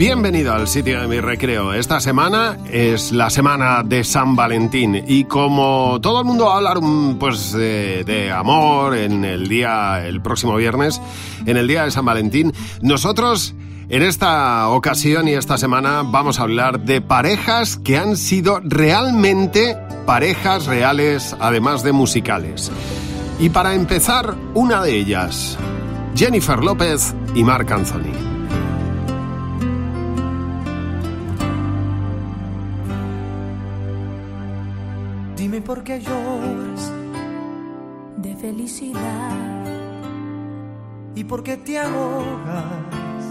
Bienvenido al sitio de mi recreo. Esta semana es la semana de San Valentín y como todo el mundo va a hablar pues, de, de, amor en el día, el próximo viernes, en el día de San Valentín, nosotros en esta ocasión y esta semana vamos a hablar de parejas que han sido realmente parejas reales, además de musicales. Y para empezar, una de ellas, Jennifer López y Marc Anthony. Felicidad y por qué te ahogas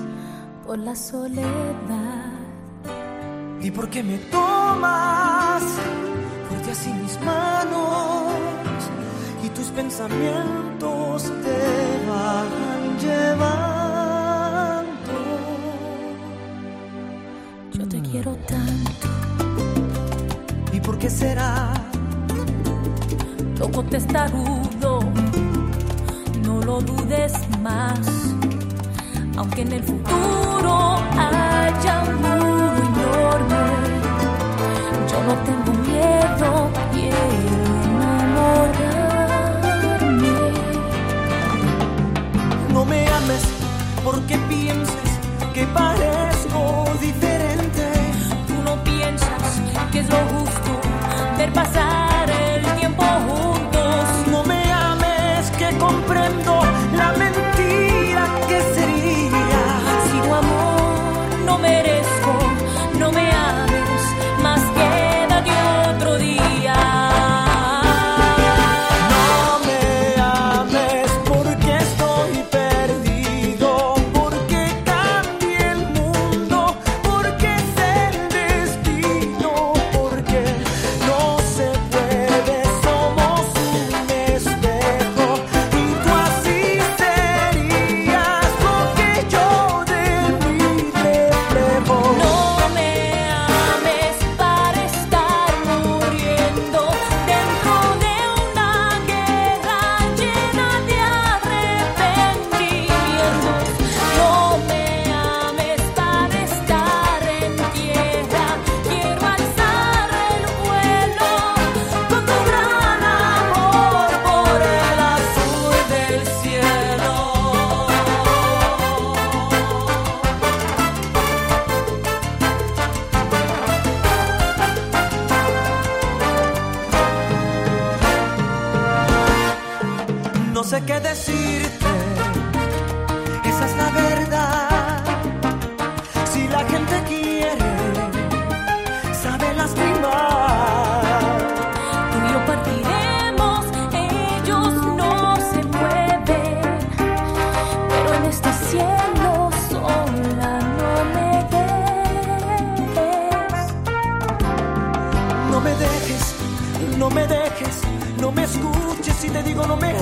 por la soledad y por qué me tomas fuerte así mis manos y tus pensamientos te van llevando. Yo te quiero tanto. ¿Y por qué será? loco testarudo, no dudes más, aunque en el futuro haya un muro enorme, yo no tengo miedo, quiero enamorarme. No me ames porque pienses que parezco te digo no me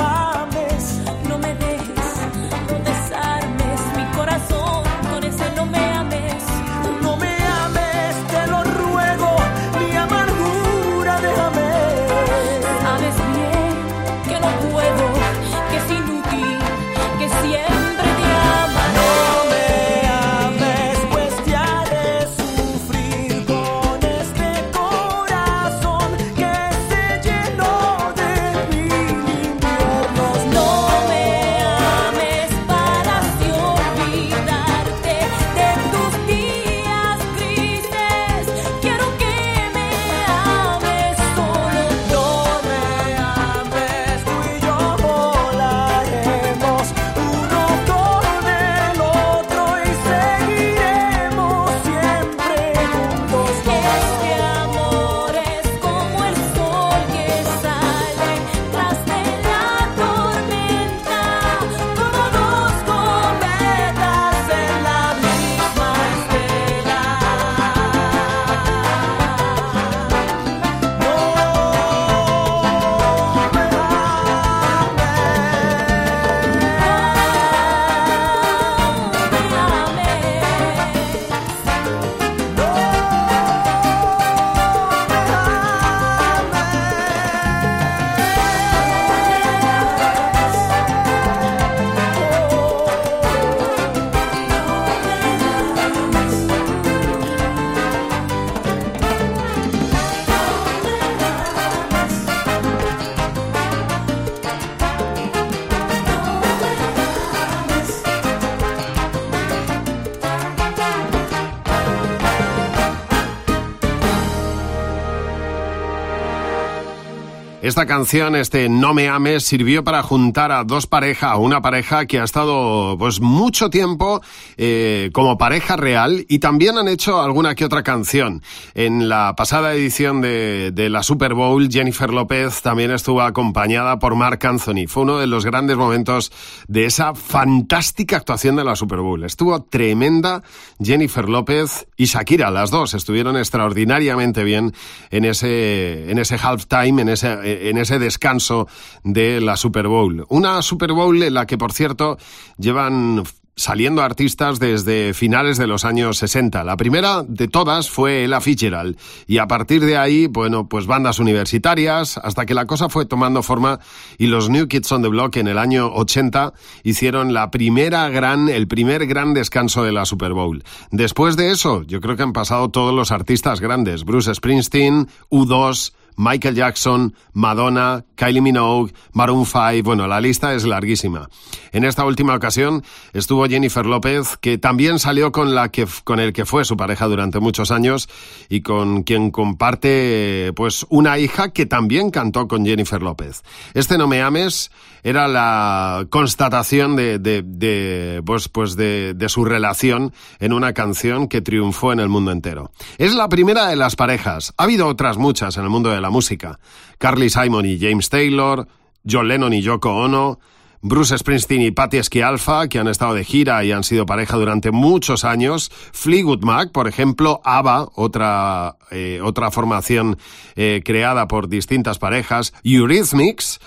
Esta canción, este No me ames, sirvió para juntar a dos parejas, una pareja que ha estado pues mucho tiempo eh, como pareja real y también han hecho alguna que otra canción. En la pasada edición de, de la Super Bowl, Jennifer López también estuvo acompañada por Mark Anthony. Fue uno de los grandes momentos de esa fantástica actuación de la Super Bowl. Estuvo tremenda Jennifer López y Shakira, las dos estuvieron extraordinariamente bien en ese, en ese halftime, en ese en ese descanso de la Super Bowl. Una Super Bowl en la que, por cierto, llevan saliendo artistas desde finales de los años 60. La primera de todas fue Ella Fitzgerald y a partir de ahí, bueno, pues bandas universitarias hasta que la cosa fue tomando forma y los New Kids on the Block en el año 80 hicieron la primera gran el primer gran descanso de la Super Bowl. Después de eso, yo creo que han pasado todos los artistas grandes, Bruce Springsteen, U2, Michael Jackson, Madonna, Kylie Minogue, Maroon 5, bueno, la lista es larguísima. En esta última ocasión estuvo Jennifer López, que también salió con la que con el que fue su pareja durante muchos años y con quien comparte pues una hija que también cantó con Jennifer López. Este No me ames era la constatación de, de, de pues, pues de, de su relación en una canción que triunfó en el mundo entero. Es la primera de las parejas. Ha habido otras muchas en el mundo de la música. Carly Simon y James Taylor, John Lennon y Yoko Ono, Bruce Springsteen y Patti Alpha, que han estado de gira y han sido pareja durante muchos años. Fleetwood Mac, por ejemplo, ABBA, otra, eh, otra formación eh, creada por distintas parejas. Eurythmics,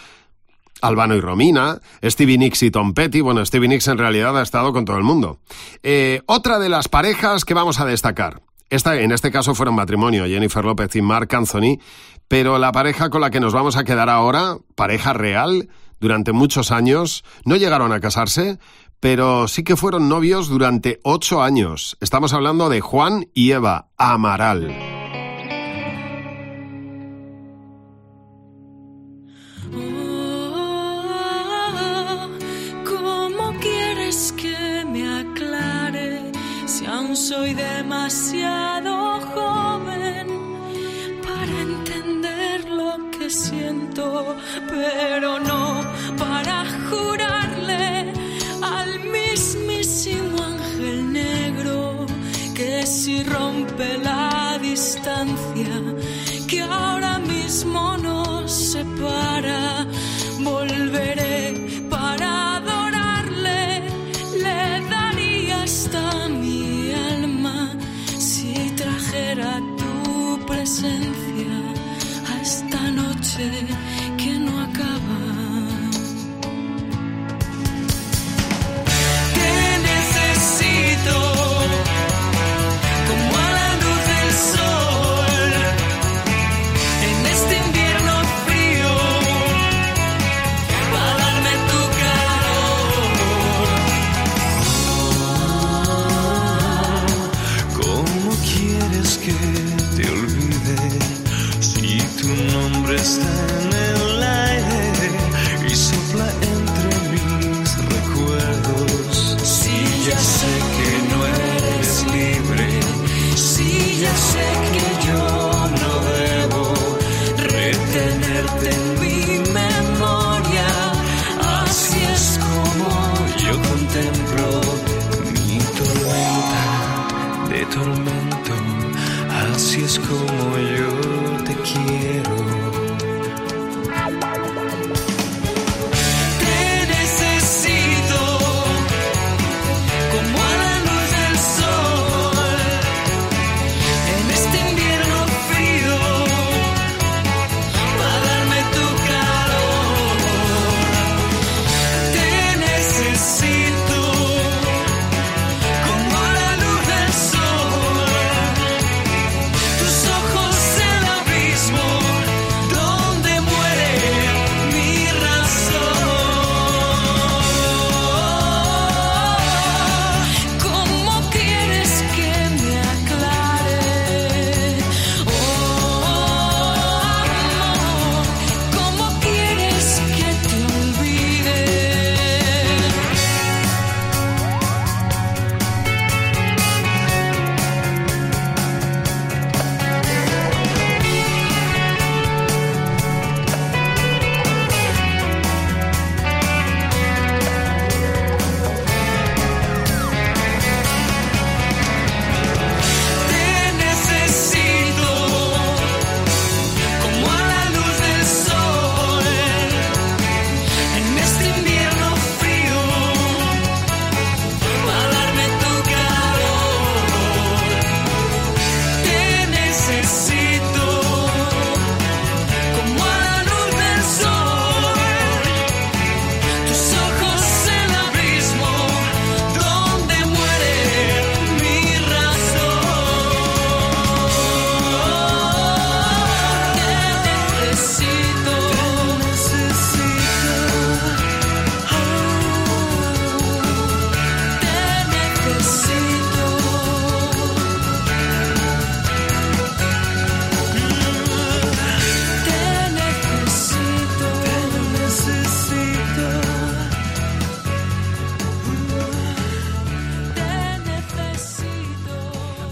Albano y Romina, Stevie Nicks y Tom Petty. Bueno, Stevie Nicks en realidad ha estado con todo el mundo. Eh, otra de las parejas que vamos a destacar. Esta, en este caso fueron matrimonio, Jennifer López y Mark Anthony, pero la pareja con la que nos vamos a quedar ahora, pareja real, durante muchos años, no llegaron a casarse, pero sí que fueron novios durante ocho años. Estamos hablando de Juan y Eva Amaral. ¿Cómo quieres que me aclare si aún soy demasiado pero no para jurarle al mismísimo ángel negro que si rompe la distancia que ahora mismo nos separa, volveré para adorarle, le daría hasta mi alma si trajera tu presencia a esta noche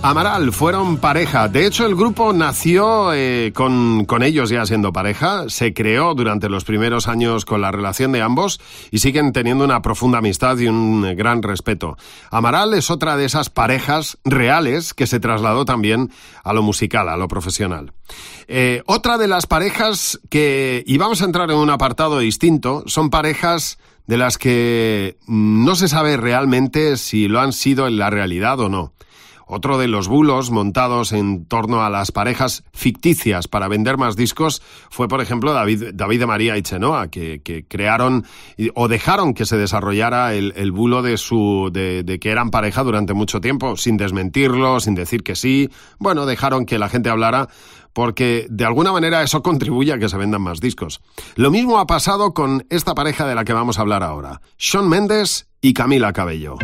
Amaral fueron pareja. De hecho, el grupo nació eh, con, con, ellos ya siendo pareja. Se creó durante los primeros años con la relación de ambos y siguen teniendo una profunda amistad y un gran respeto. Amaral es otra de esas parejas reales que se trasladó también a lo musical, a lo profesional. Eh, otra de las parejas que, y vamos a entrar en un apartado distinto, son parejas de las que no se sabe realmente si lo han sido en la realidad o no. Otro de los bulos montados en torno a las parejas ficticias para vender más discos fue, por ejemplo, David, David de María y Chenoa, que, crearon o dejaron que se desarrollara el, bulo de, su, de, de, que eran pareja durante mucho tiempo, sin desmentirlo, sin decir que sí. Bueno, dejaron que la gente hablara porque de alguna manera eso contribuye a que se vendan más discos. Lo mismo ha pasado con esta pareja de la que vamos a hablar ahora, Sean Mendes y Camila Cabello.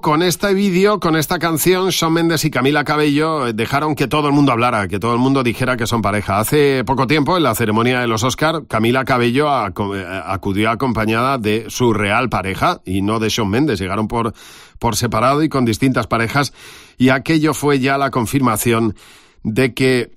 Con este vídeo, con esta canción, Shawn Mendes y Camila Cabello eh, dejaron que todo el mundo hablara, que todo el mundo dijera que son pareja. Hace poco tiempo, en la ceremonia de los Oscar, Camila Cabello eh, acudió acompañada de su real pareja y no de Shawn Mendes. Llegaron por, por separado y con distintas parejas y aquello fue ya la confirmación de que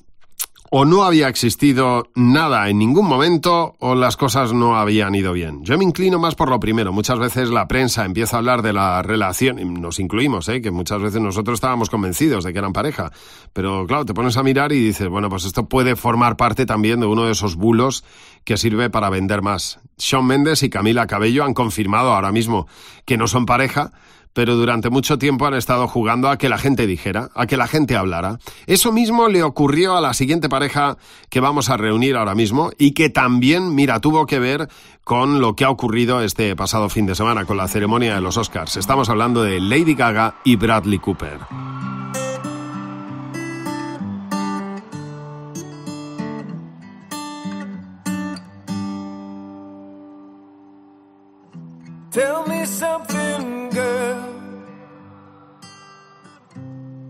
o no había existido nada en ningún momento o las cosas no habían ido bien. Yo me inclino más por lo primero. Muchas veces la prensa empieza a hablar de la relación, y nos incluimos, ¿eh? que muchas veces nosotros estábamos convencidos de que eran pareja. Pero claro, te pones a mirar y dices, bueno, pues esto puede formar parte también de uno de esos bulos que sirve para vender más. Sean Mendes y Camila Cabello han confirmado ahora mismo que no son pareja, pero durante mucho tiempo han estado jugando a que la gente dijera, a que la gente hablara. Eso mismo le ocurrió a la siguiente pareja que vamos a reunir ahora mismo y que también, mira, tuvo que ver con lo que ha ocurrido este pasado fin de semana con la ceremonia de los Oscars. Estamos hablando de Lady Gaga y Bradley Cooper. Tell me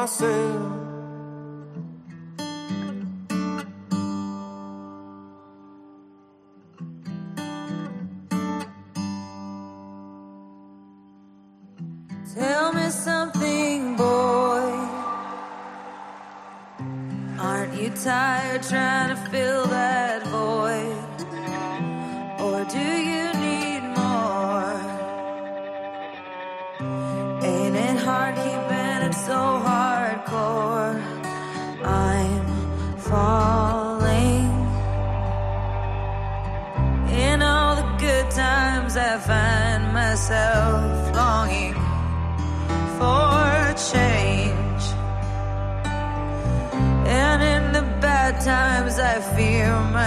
Myself. Tell me something, boy. Aren't you tired trying to fill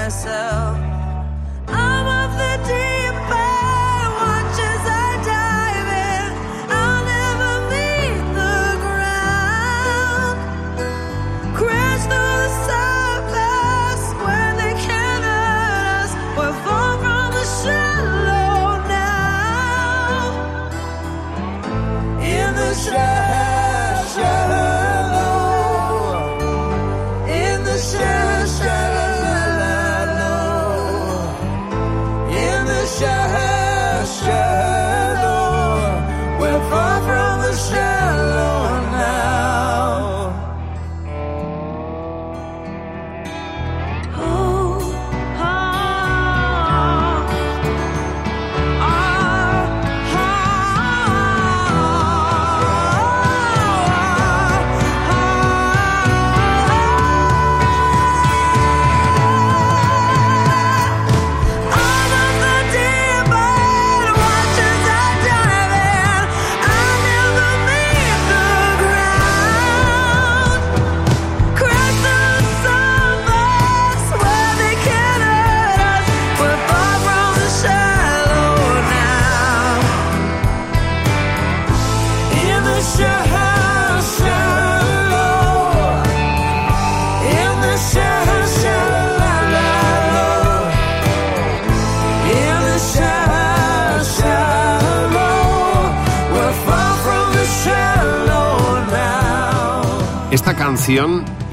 myself.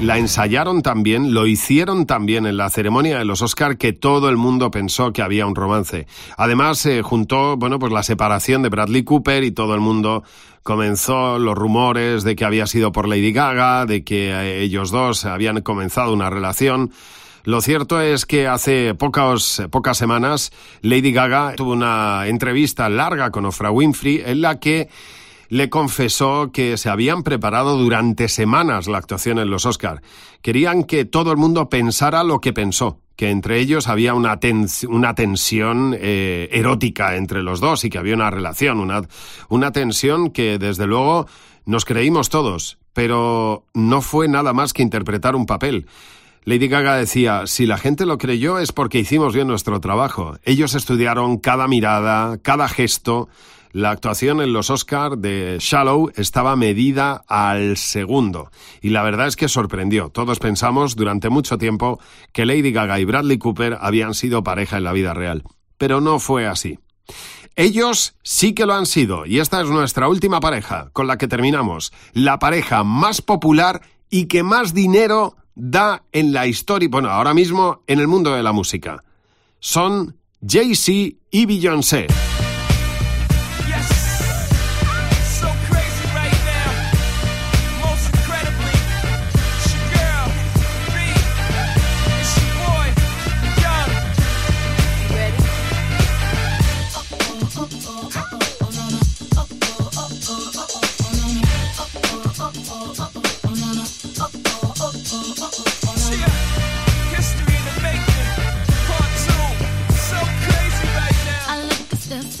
La ensayaron también, lo hicieron también en la ceremonia de los Oscar que todo el mundo pensó que había un romance. Además se juntó, bueno, pues la separación de Bradley Cooper y todo el mundo comenzó los rumores de que había sido por Lady Gaga, de que eh, ellos dos habían comenzado una relación. Lo cierto es que hace pocas, pocas semanas Lady Gaga tuvo una entrevista larga con Oprah Winfrey en la que le confesó que se habían preparado durante semanas la actuación en los Oscar. Querían que todo el mundo pensara lo que pensó, que entre ellos había una, una tensión eh, erótica entre los dos y que había una relación, una, una tensión que desde luego nos creímos todos, pero no fue nada más que interpretar un papel. Lady Gaga decía, si la gente lo creyó es porque hicimos bien nuestro trabajo. Ellos estudiaron cada mirada, cada gesto. La actuación en los Oscar de Shallow estaba medida al segundo. Y la verdad es que sorprendió. Todos pensamos durante mucho tiempo que Lady Gaga y Bradley Cooper habían sido pareja en la vida real. Pero no fue así. Ellos sí que lo han sido, y esta es nuestra última pareja, con la que terminamos. La pareja más popular y que más dinero da en la historia, bueno, ahora mismo en el mundo de la música. Son Jay-Z y Beyoncé.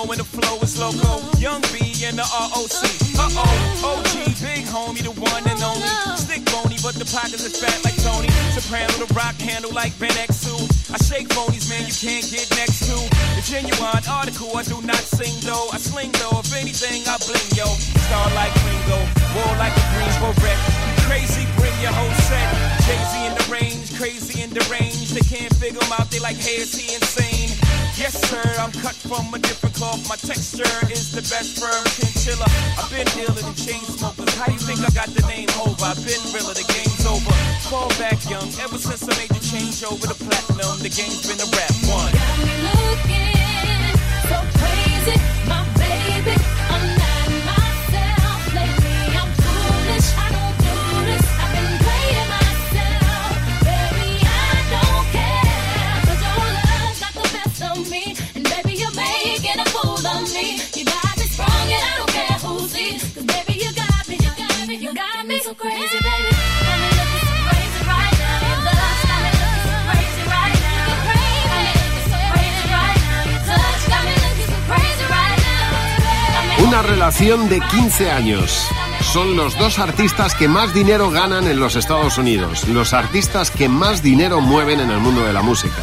Y'all when the flow is loco. Young B and the ROC. Uh oh, OG, big homie, the one and only. Stick bony, but the pockets is fat like Tony. Soprano, the rock handle like Ben X2. I shake phonies, man, you can't get next to. The genuine article, I do not sing though. I sling though, if anything, I bling yo. Star like Ringo, war like a Greensboro wreck. Crazy, your whole set. Jay-Z in the range, crazy in the range. They can't figure him out, they like, hey, is he insane? Yes, sir, I'm cut from a different cloth. My texture is the best firm chinchilla. I've been dealing in chain smokers. How you think I got the name over? I've been realer, the game's over. Fall back young, ever since I made the change over to platinum, the game's been a rap one. Relación de 15 años. Son los dos artistas que más dinero ganan en los Estados Unidos, los artistas que más dinero mueven en el mundo de la música.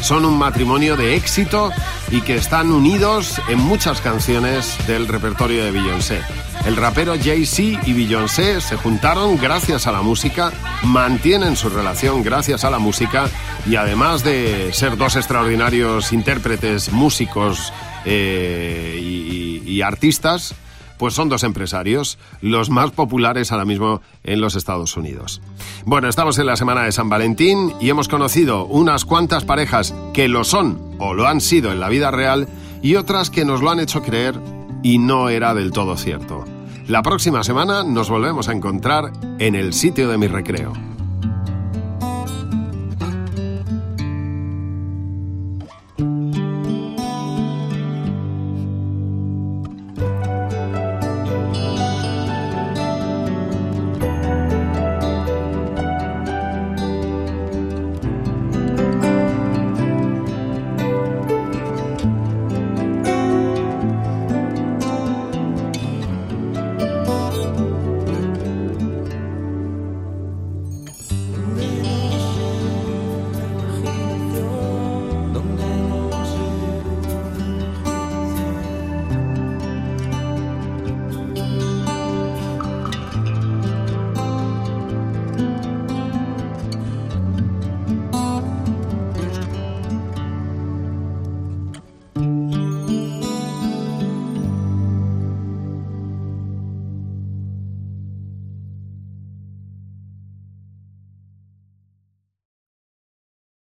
Son un matrimonio de éxito y que están unidos en muchas canciones del repertorio de Beyoncé. El rapero Jay-Z y Beyoncé se juntaron gracias a la música, mantienen su relación gracias a la música y además de ser dos extraordinarios intérpretes, músicos eh, y- artistas, pues son dos empresarios, los más populares ahora mismo en los Estados Unidos. Bueno, estamos en la semana de San Valentín y hemos conocido unas cuantas parejas que lo son o lo han sido en la vida real y otras que nos lo han hecho creer y no era del todo cierto. La próxima semana nos volvemos a encontrar en el sitio de mi recreo.